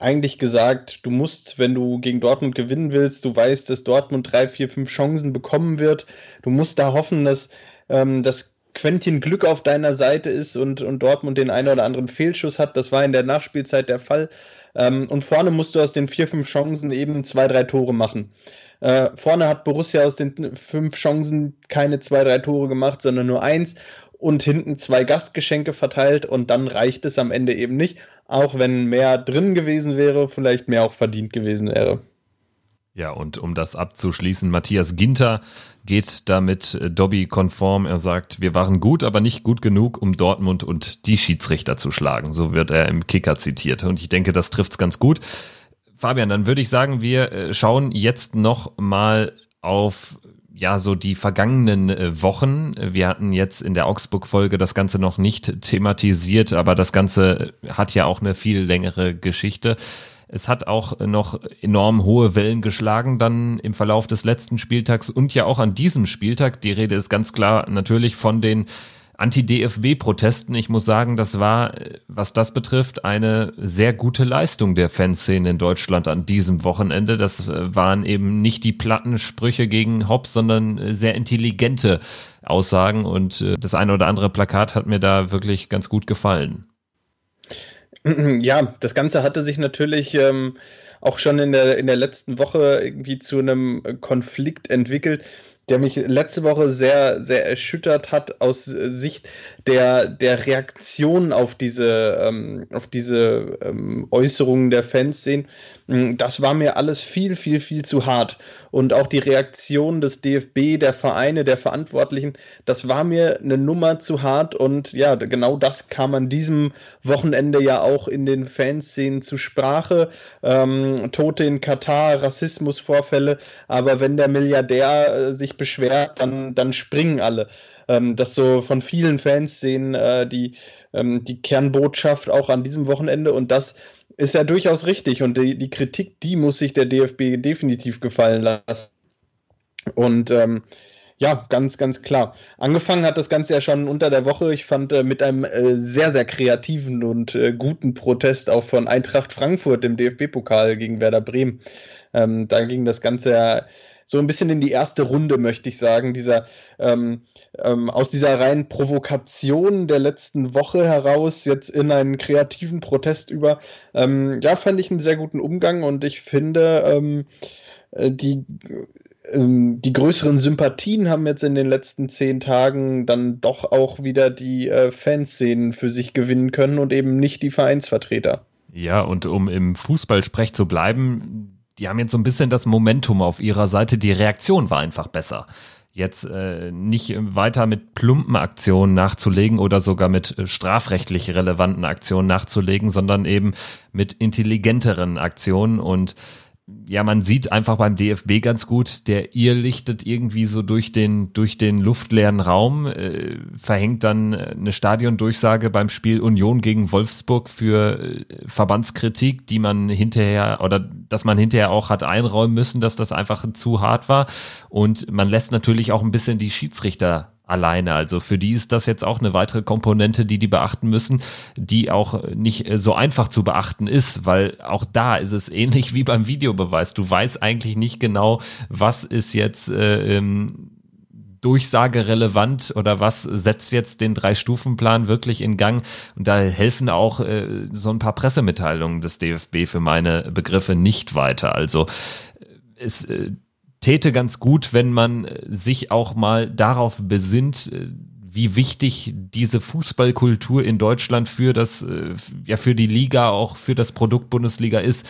eigentlich gesagt, du musst, wenn du gegen Dortmund gewinnen willst, du weißt, dass Dortmund drei, vier, fünf Chancen bekommen wird. Du musst da hoffen, dass ähm, das Quentin Glück auf deiner Seite ist und, und Dortmund den einen oder anderen Fehlschuss hat. Das war in der Nachspielzeit der Fall. Ähm, und vorne musst du aus den vier, fünf Chancen eben zwei, drei Tore machen. Äh, vorne hat Borussia aus den fünf Chancen keine zwei, drei Tore gemacht, sondern nur eins und hinten zwei Gastgeschenke verteilt und dann reicht es am Ende eben nicht, auch wenn mehr drin gewesen wäre, vielleicht mehr auch verdient gewesen wäre. Ja, und um das abzuschließen, Matthias Ginter geht damit äh, Dobby konform. Er sagt, wir waren gut, aber nicht gut genug, um Dortmund und die Schiedsrichter zu schlagen. So wird er im Kicker zitiert. Und ich denke, das trifft's ganz gut. Fabian, dann würde ich sagen, wir äh, schauen jetzt noch mal auf ja, so die vergangenen äh, Wochen. Wir hatten jetzt in der Augsburg-Folge das Ganze noch nicht thematisiert, aber das Ganze hat ja auch eine viel längere Geschichte. Es hat auch noch enorm hohe Wellen geschlagen dann im Verlauf des letzten Spieltags und ja auch an diesem Spieltag. Die Rede ist ganz klar natürlich von den Anti-DFB-Protesten. Ich muss sagen, das war, was das betrifft, eine sehr gute Leistung der Fanszene in Deutschland an diesem Wochenende. Das waren eben nicht die platten Sprüche gegen Hobbs, sondern sehr intelligente Aussagen und äh, das eine oder andere Plakat hat mir da wirklich ganz gut gefallen. Ja, das Ganze hatte sich natürlich ähm, auch schon in der, in der letzten Woche irgendwie zu einem Konflikt entwickelt, der mich letzte Woche sehr, sehr erschüttert hat aus Sicht der, der Reaktion auf diese, ähm, auf diese ähm, Äußerungen der Fans sehen. Mm, das war mir alles viel, viel, viel zu hart. Und auch die Reaktion des DFB, der Vereine, der Verantwortlichen, das war mir eine Nummer zu hart. Und ja, genau das kam an diesem Wochenende ja auch in den Fanszenen zu Sprache. Ähm, Tote in Katar, Rassismusvorfälle. Aber wenn der Milliardär äh, sich beschwert, dann, dann springen alle ähm, das so von vielen Fans sehen, äh, die, ähm, die Kernbotschaft auch an diesem Wochenende und das ist ja durchaus richtig und die, die Kritik, die muss sich der DFB definitiv gefallen lassen. Und ähm, ja, ganz, ganz klar. Angefangen hat das Ganze ja schon unter der Woche. Ich fand äh, mit einem äh, sehr, sehr kreativen und äh, guten Protest auch von Eintracht Frankfurt im DFB-Pokal gegen Werder Bremen. Ähm, da ging das Ganze ja so ein bisschen in die erste Runde, möchte ich sagen. Dieser ähm, ähm, aus dieser reinen Provokation der letzten Woche heraus jetzt in einen kreativen Protest über. Ähm, ja, fand ich einen sehr guten Umgang und ich finde, ähm, äh, die, ähm, die größeren Sympathien haben jetzt in den letzten zehn Tagen dann doch auch wieder die äh, Fanszenen für sich gewinnen können und eben nicht die Vereinsvertreter. Ja, und um im Fußballsprech zu bleiben, die haben jetzt so ein bisschen das Momentum auf ihrer Seite. Die Reaktion war einfach besser jetzt äh, nicht weiter mit plumpen Aktionen nachzulegen oder sogar mit äh, strafrechtlich relevanten Aktionen nachzulegen, sondern eben mit intelligenteren Aktionen und ja, man sieht einfach beim DFB ganz gut, der ihr lichtet irgendwie so durch den, durch den luftleeren Raum, äh, verhängt dann eine Stadiondurchsage beim Spiel Union gegen Wolfsburg für äh, Verbandskritik, die man hinterher oder dass man hinterher auch hat einräumen müssen, dass das einfach zu hart war. Und man lässt natürlich auch ein bisschen die Schiedsrichter alleine. Also für die ist das jetzt auch eine weitere Komponente, die die beachten müssen, die auch nicht so einfach zu beachten ist, weil auch da ist es ähnlich wie beim Videobeweis. Du weißt eigentlich nicht genau, was ist jetzt äh, ähm, Durchsage relevant oder was setzt jetzt den Drei-Stufen-Plan wirklich in Gang? Und da helfen auch äh, so ein paar Pressemitteilungen des DFB für meine Begriffe nicht weiter. Also es, äh, täte ganz gut, wenn man äh, sich auch mal darauf besinnt, äh, wie wichtig diese Fußballkultur in Deutschland für das, äh, ja, für die Liga, auch für das Produkt Bundesliga ist.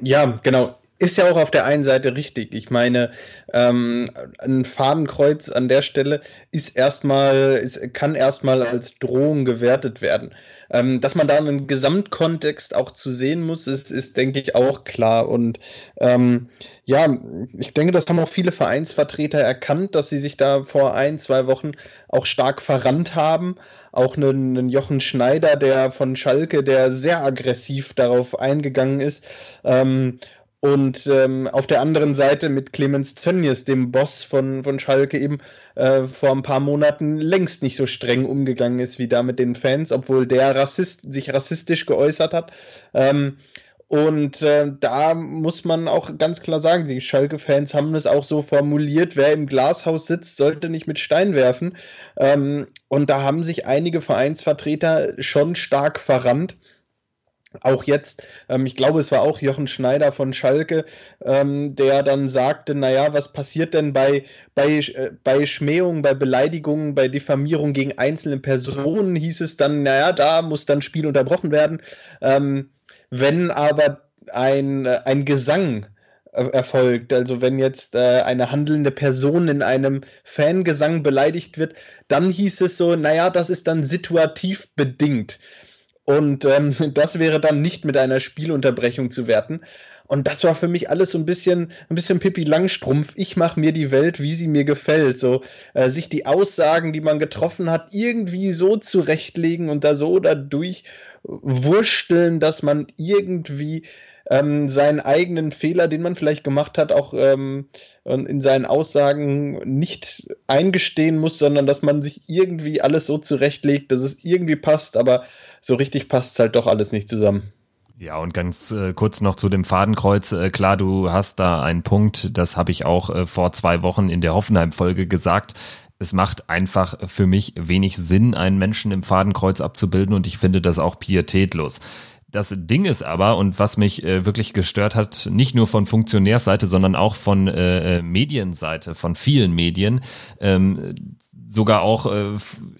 Ja, genau ist ja auch auf der einen Seite richtig. Ich meine, ähm, ein Fadenkreuz an der Stelle ist erstmal, ist, kann erstmal als Drohung gewertet werden. Ähm, dass man da einen Gesamtkontext auch zu sehen muss, ist, ist denke ich, auch klar. Und ähm, ja, ich denke, das haben auch viele Vereinsvertreter erkannt, dass sie sich da vor ein, zwei Wochen auch stark verrannt haben. Auch einen, einen Jochen Schneider, der von Schalke, der sehr aggressiv darauf eingegangen ist. Ähm, und ähm, auf der anderen Seite mit Clemens Tönnies, dem Boss von, von Schalke, eben äh, vor ein paar Monaten längst nicht so streng umgegangen ist wie da mit den Fans, obwohl der Rassist, sich rassistisch geäußert hat. Ähm, und äh, da muss man auch ganz klar sagen, die Schalke-Fans haben es auch so formuliert, wer im Glashaus sitzt, sollte nicht mit Stein werfen. Ähm, und da haben sich einige Vereinsvertreter schon stark verrannt auch jetzt, ähm, ich glaube, es war auch Jochen Schneider von Schalke, ähm, der dann sagte, naja, was passiert denn bei, bei, äh, bei Schmähungen, bei Beleidigungen, bei Diffamierung gegen einzelne Personen, hieß es dann, naja, da muss dann Spiel unterbrochen werden. Ähm, wenn aber ein, ein Gesang erfolgt. Also wenn jetzt äh, eine handelnde Person in einem Fangesang beleidigt wird, dann hieß es so, naja, das ist dann situativ bedingt. Und ähm, das wäre dann nicht mit einer Spielunterbrechung zu werten. Und das war für mich alles so ein bisschen, ein bisschen Pippi Langstrumpf. Ich mache mir die Welt, wie sie mir gefällt. So äh, sich die Aussagen, die man getroffen hat, irgendwie so zurechtlegen und da so dadurch wursteln, dass man irgendwie ähm, seinen eigenen Fehler, den man vielleicht gemacht hat, auch ähm, in seinen Aussagen nicht eingestehen muss, sondern dass man sich irgendwie alles so zurechtlegt, dass es irgendwie passt, aber so richtig passt es halt doch alles nicht zusammen. Ja, und ganz äh, kurz noch zu dem Fadenkreuz. Äh, klar, du hast da einen Punkt, das habe ich auch äh, vor zwei Wochen in der Hoffenheim-Folge gesagt. Es macht einfach für mich wenig Sinn, einen Menschen im Fadenkreuz abzubilden und ich finde das auch pietätlos. Das Ding ist aber, und was mich äh, wirklich gestört hat, nicht nur von Funktionärsseite, sondern auch von äh, äh Medienseite, von vielen Medien, ähm, sogar auch äh,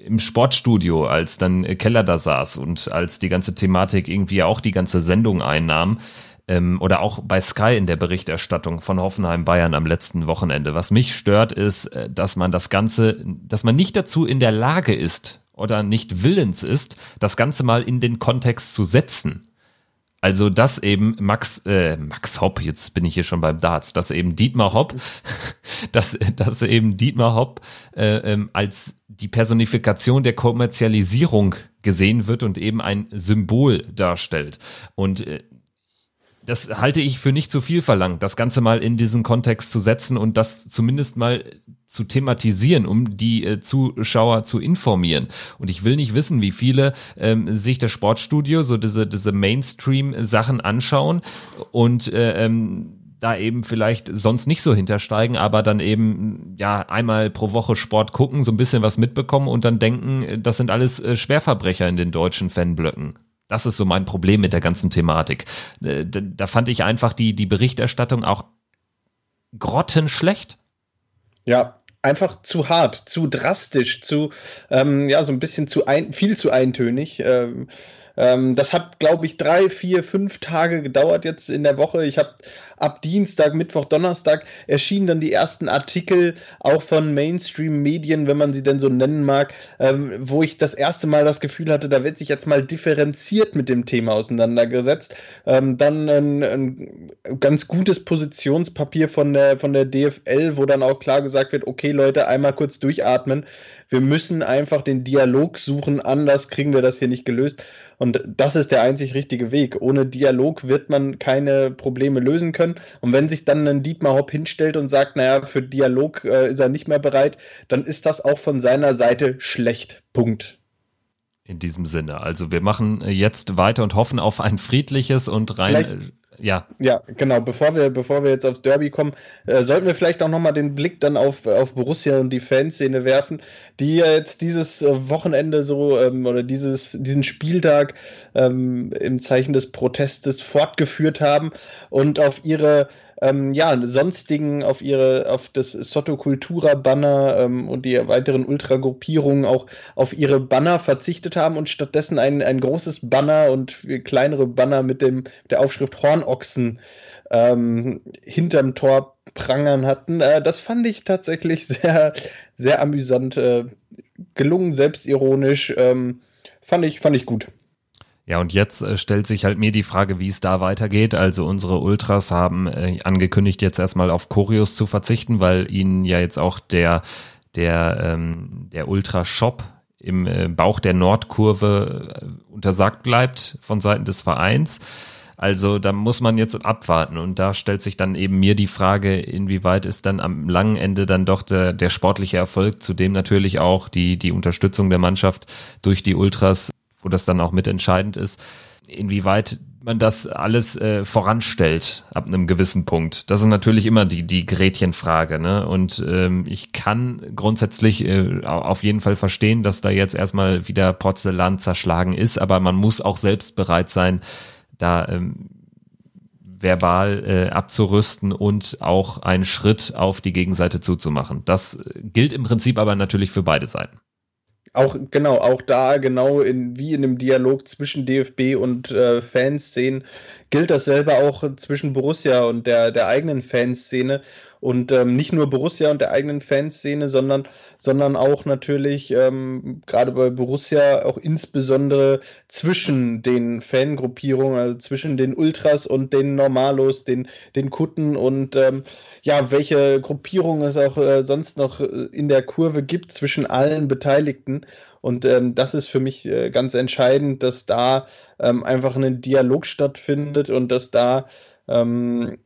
im Sportstudio, als dann Keller da saß und als die ganze Thematik irgendwie auch die ganze Sendung einnahm, ähm, oder auch bei Sky in der Berichterstattung von Hoffenheim Bayern am letzten Wochenende. Was mich stört, ist, äh, dass man das Ganze, dass man nicht dazu in der Lage ist, oder nicht willens ist, das Ganze mal in den Kontext zu setzen. Also, dass eben Max, äh, Max Hopp, jetzt bin ich hier schon beim Darts, dass eben Dietmar Hopp, dass, dass eben Dietmar Hopp äh, ähm, als die Personifikation der Kommerzialisierung gesehen wird und eben ein Symbol darstellt. Und äh, das halte ich für nicht zu viel verlangt, das Ganze mal in diesen Kontext zu setzen und das zumindest mal zu thematisieren, um die äh, Zuschauer zu informieren. Und ich will nicht wissen, wie viele ähm, sich das Sportstudio, so diese, diese Mainstream-Sachen anschauen und äh, ähm, da eben vielleicht sonst nicht so hintersteigen, aber dann eben ja einmal pro Woche Sport gucken, so ein bisschen was mitbekommen und dann denken, das sind alles äh, Schwerverbrecher in den deutschen Fanblöcken. Das ist so mein Problem mit der ganzen Thematik. Äh, da fand ich einfach die, die Berichterstattung auch grottenschlecht. Ja, einfach zu hart, zu drastisch, zu, ähm, ja, so ein bisschen zu ein, viel zu eintönig. Ähm, ähm, das hat, glaube ich, drei, vier, fünf Tage gedauert jetzt in der Woche. Ich habe ab Dienstag, Mittwoch, Donnerstag erschienen dann die ersten Artikel auch von Mainstream-Medien, wenn man sie denn so nennen mag, ähm, wo ich das erste Mal das Gefühl hatte, da wird sich jetzt mal differenziert mit dem Thema auseinandergesetzt. Ähm, dann ein, ein, ganz gutes Positionspapier von der, von der DFL, wo dann auch klar gesagt wird, okay Leute, einmal kurz durchatmen. Wir müssen einfach den Dialog suchen, anders kriegen wir das hier nicht gelöst. Und das ist der einzig richtige Weg. Ohne Dialog wird man keine Probleme lösen können. Und wenn sich dann ein Dietmar Hopp hinstellt und sagt, naja, für Dialog äh, ist er nicht mehr bereit, dann ist das auch von seiner Seite schlecht. Punkt. In diesem Sinne. Also wir machen jetzt weiter und hoffen auf ein friedliches und rein. Vielleicht ja. Ja, genau. Bevor wir, bevor wir jetzt aufs Derby kommen, äh, sollten wir vielleicht auch nochmal den Blick dann auf, auf Borussia und die Fanszene werfen, die ja jetzt dieses äh, Wochenende so ähm, oder dieses, diesen Spieltag ähm, im Zeichen des Protestes fortgeführt haben und auf ihre ähm, ja, sonstigen auf ihre, auf das Sotto Cultura Banner ähm, und die weiteren Ultragruppierungen auch auf ihre Banner verzichtet haben und stattdessen ein, ein großes Banner und kleinere Banner mit dem, der Aufschrift Hornochsen ähm, hinterm Tor prangern hatten. Äh, das fand ich tatsächlich sehr, sehr amüsant, äh, gelungen, selbstironisch. Ähm, fand ich, fand ich gut. Ja, und jetzt äh, stellt sich halt mir die Frage, wie es da weitergeht. Also unsere Ultras haben äh, angekündigt, jetzt erstmal auf Choreos zu verzichten, weil ihnen ja jetzt auch der, der, ähm, der Ultra-Shop im äh, Bauch der Nordkurve untersagt bleibt von Seiten des Vereins. Also da muss man jetzt abwarten und da stellt sich dann eben mir die Frage, inwieweit ist dann am langen Ende dann doch der, der sportliche Erfolg, zudem natürlich auch die, die Unterstützung der Mannschaft durch die Ultras wo das dann auch mitentscheidend ist, inwieweit man das alles äh, voranstellt ab einem gewissen Punkt. Das ist natürlich immer die, die Gretchenfrage. Ne? Und ähm, ich kann grundsätzlich äh, auf jeden Fall verstehen, dass da jetzt erstmal wieder Porzellan zerschlagen ist, aber man muss auch selbst bereit sein, da ähm, verbal äh, abzurüsten und auch einen Schritt auf die Gegenseite zuzumachen. Das gilt im Prinzip aber natürlich für beide Seiten. Auch genau, auch da genau in wie in einem Dialog zwischen DFB und äh, Fanszenen gilt dasselbe auch zwischen Borussia und der, der eigenen Fanszene. Und ähm, nicht nur Borussia und der eigenen Fanszene, sondern, sondern auch natürlich ähm, gerade bei Borussia auch insbesondere zwischen den Fangruppierungen, also zwischen den Ultras und den Normalos, den, den Kutten und ähm, ja, welche Gruppierungen es auch äh, sonst noch äh, in der Kurve gibt zwischen allen Beteiligten. Und ähm, das ist für mich äh, ganz entscheidend, dass da ähm, einfach ein Dialog stattfindet und dass da ähm,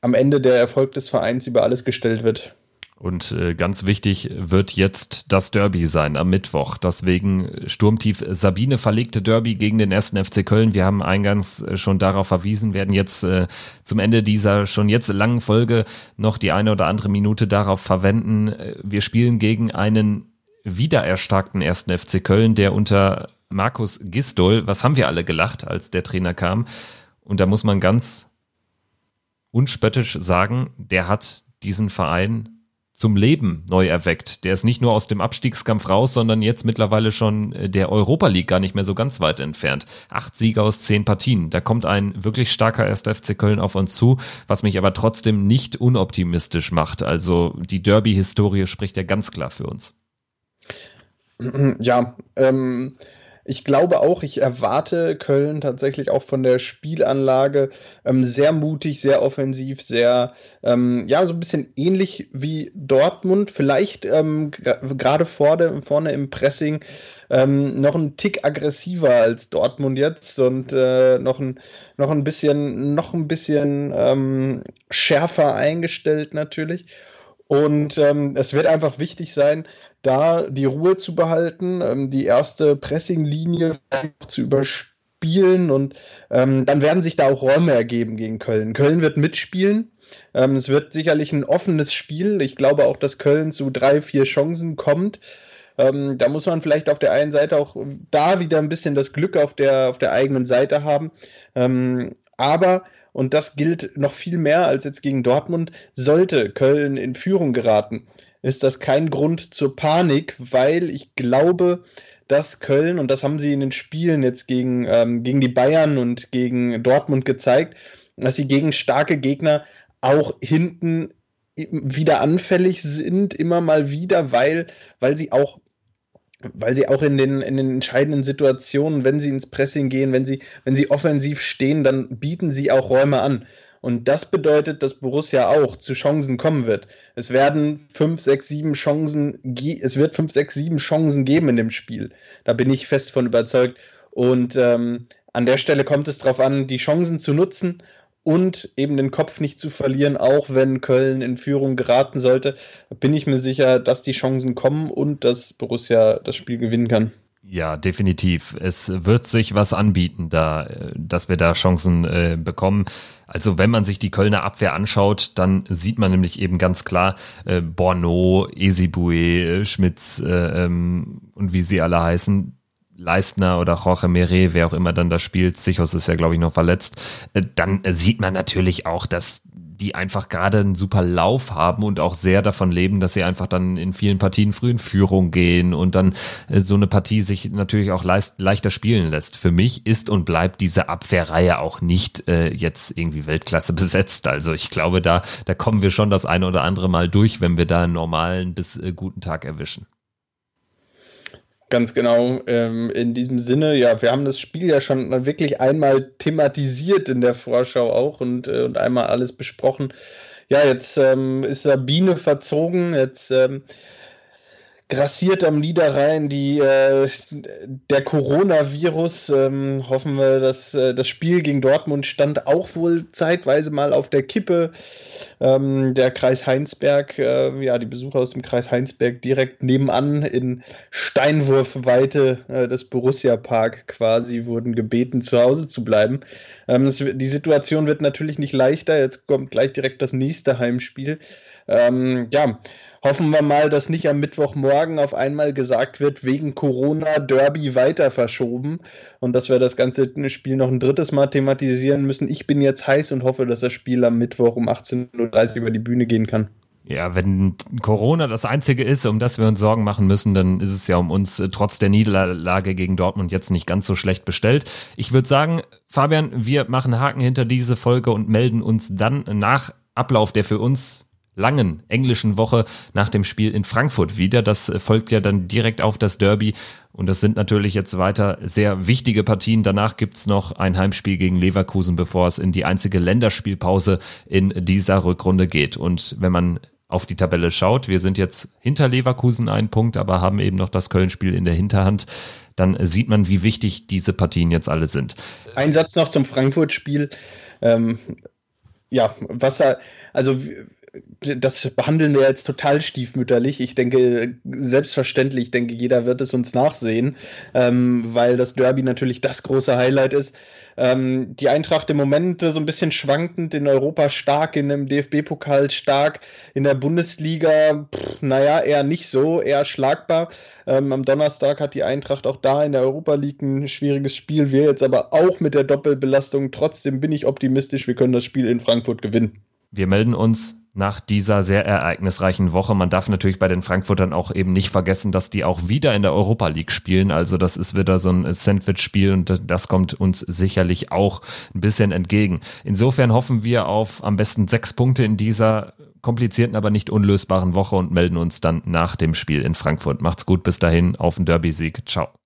am Ende der Erfolg des Vereins über alles gestellt wird. Und äh, ganz wichtig wird jetzt das Derby sein am Mittwoch. Deswegen Sturmtief Sabine verlegte Derby gegen den ersten FC Köln. Wir haben eingangs äh, schon darauf verwiesen, werden jetzt äh, zum Ende dieser schon jetzt langen Folge noch die eine oder andere Minute darauf verwenden. Wir spielen gegen einen wiedererstarkten ersten FC Köln, der unter Markus Gistol, was haben wir alle gelacht, als der Trainer kam? Und da muss man ganz unspöttisch sagen, der hat diesen Verein zum Leben neu erweckt. Der ist nicht nur aus dem Abstiegskampf raus, sondern jetzt mittlerweile schon äh, der Europa League gar nicht mehr so ganz weit entfernt. Acht Siege aus zehn Partien. Da kommt ein wirklich starker 1. FC Köln auf uns zu, was mich aber trotzdem nicht unoptimistisch macht. Also die Derby-Historie spricht ja ganz klar für uns. Ja, ähm, ich glaube auch, ich erwarte Köln tatsächlich auch von der Spielanlage ähm, sehr mutig, sehr offensiv, sehr, ähm, ja, so ein bisschen ähnlich wie Dortmund. Vielleicht ähm, gerade vorne, vorne im Pressing ähm, noch ein Tick aggressiver als Dortmund jetzt und äh, noch, ein, noch ein bisschen, noch ein bisschen ähm, schärfer eingestellt natürlich. Und ähm, es wird einfach wichtig sein, da die Ruhe zu behalten, ähm, die erste Pressinglinie zu überspielen und ähm, dann werden sich da auch Räume ergeben gegen Köln. Köln wird mitspielen. Ähm, es wird sicherlich ein offenes Spiel. Ich glaube auch, dass Köln zu drei, vier Chancen kommt. Ähm, da muss man vielleicht auf der einen Seite auch da wieder ein bisschen das Glück auf der, auf der eigenen Seite haben. Ähm, aber und das gilt noch viel mehr als jetzt gegen Dortmund, sollte Köln in Führung geraten, ist das kein Grund zur Panik, weil ich glaube, dass Köln, und das haben sie in den Spielen jetzt gegen, ähm, gegen die Bayern und gegen Dortmund gezeigt, dass sie gegen starke Gegner auch hinten wieder anfällig sind, immer mal wieder, weil, weil sie auch weil sie auch in den, in den entscheidenden Situationen, wenn sie ins Pressing gehen, wenn sie, wenn sie offensiv stehen, dann bieten sie auch Räume an. Und das bedeutet, dass Borussia auch zu Chancen kommen wird. Es werden fünf, sechs, sieben Chancen, es wird fünf, sechs, sieben Chancen geben in dem Spiel. Da bin ich fest von überzeugt. Und ähm, an der Stelle kommt es darauf an, die Chancen zu nutzen und eben den Kopf nicht zu verlieren, auch wenn Köln in Führung geraten sollte, bin ich mir sicher, dass die Chancen kommen und dass Borussia das Spiel gewinnen kann. Ja, definitiv. Es wird sich was anbieten, da, dass wir da Chancen äh, bekommen. Also wenn man sich die Kölner Abwehr anschaut, dann sieht man nämlich eben ganz klar äh, Borno, Esibue, äh, Schmitz äh, ähm, und wie sie alle heißen Leistner oder Jorge Mere, wer auch immer dann da spielt, Sichos ist ja, glaube ich, noch verletzt, äh, dann sieht man natürlich auch, dass die einfach gerade einen super Lauf haben und auch sehr davon leben, dass sie einfach dann in vielen Partien früh in Führung gehen und dann äh, so eine Partie sich natürlich auch leicht, leichter spielen lässt. Für mich ist und bleibt diese Abwehrreihe auch nicht äh, jetzt irgendwie Weltklasse besetzt. Also ich glaube, da, da kommen wir schon das eine oder andere Mal durch, wenn wir da einen normalen bis äh, guten Tag erwischen. Ganz genau. Ähm, in diesem Sinne, ja, wir haben das Spiel ja schon wirklich einmal thematisiert in der Vorschau auch und, äh, und einmal alles besprochen. Ja, jetzt ähm, ist Sabine verzogen, jetzt ähm, grassiert am Niederrhein die, äh, der Coronavirus. Ähm, hoffen wir, dass äh, das Spiel gegen Dortmund stand auch wohl zeitweise mal auf der Kippe. Ähm, der Kreis Heinsberg, äh, ja, die Besucher aus dem Kreis Heinsberg direkt nebenan in Steinwurfweite äh, des Borussia Park quasi wurden gebeten, zu Hause zu bleiben. Ähm, das, die Situation wird natürlich nicht leichter. Jetzt kommt gleich direkt das nächste Heimspiel. Ähm, ja, hoffen wir mal, dass nicht am Mittwochmorgen auf einmal gesagt wird, wegen Corona Derby weiter verschoben und dass wir das ganze Spiel noch ein drittes Mal thematisieren müssen. Ich bin jetzt heiß und hoffe, dass das Spiel am Mittwoch um 18.30 Uhr über die Bühne gehen kann. Ja, wenn Corona das Einzige ist, um das wir uns Sorgen machen müssen, dann ist es ja um uns äh, trotz der Niederlage gegen Dortmund jetzt nicht ganz so schlecht bestellt. Ich würde sagen, Fabian, wir machen Haken hinter diese Folge und melden uns dann nach Ablauf der für uns langen englischen Woche nach dem Spiel in Frankfurt wieder. Das äh, folgt ja dann direkt auf das Derby. Und das sind natürlich jetzt weiter sehr wichtige Partien. Danach gibt's noch ein Heimspiel gegen Leverkusen, bevor es in die einzige Länderspielpause in dieser Rückrunde geht. Und wenn man auf die Tabelle schaut, wir sind jetzt hinter Leverkusen einen Punkt, aber haben eben noch das Köln-Spiel in der Hinterhand, dann sieht man, wie wichtig diese Partien jetzt alle sind. Ein Satz noch zum Frankfurt-Spiel. Ähm, ja, was er, also das behandeln wir jetzt total stiefmütterlich. Ich denke, selbstverständlich, ich denke, jeder wird es uns nachsehen, ähm, weil das Derby natürlich das große Highlight ist. Ähm, die Eintracht im Moment so ein bisschen schwankend, in Europa stark, in dem DFB-Pokal stark, in der Bundesliga, pff, naja, eher nicht so, eher schlagbar. Ähm, am Donnerstag hat die Eintracht auch da in der Europa League ein schwieriges Spiel. Wir jetzt aber auch mit der Doppelbelastung. Trotzdem bin ich optimistisch, wir können das Spiel in Frankfurt gewinnen. Wir melden uns nach dieser sehr ereignisreichen Woche. Man darf natürlich bei den Frankfurtern auch eben nicht vergessen, dass die auch wieder in der Europa League spielen. Also das ist wieder so ein Sandwich-Spiel und das kommt uns sicherlich auch ein bisschen entgegen. Insofern hoffen wir auf am besten sechs Punkte in dieser komplizierten, aber nicht unlösbaren Woche und melden uns dann nach dem Spiel in Frankfurt. Macht's gut, bis dahin, auf den Derby-Sieg. Ciao.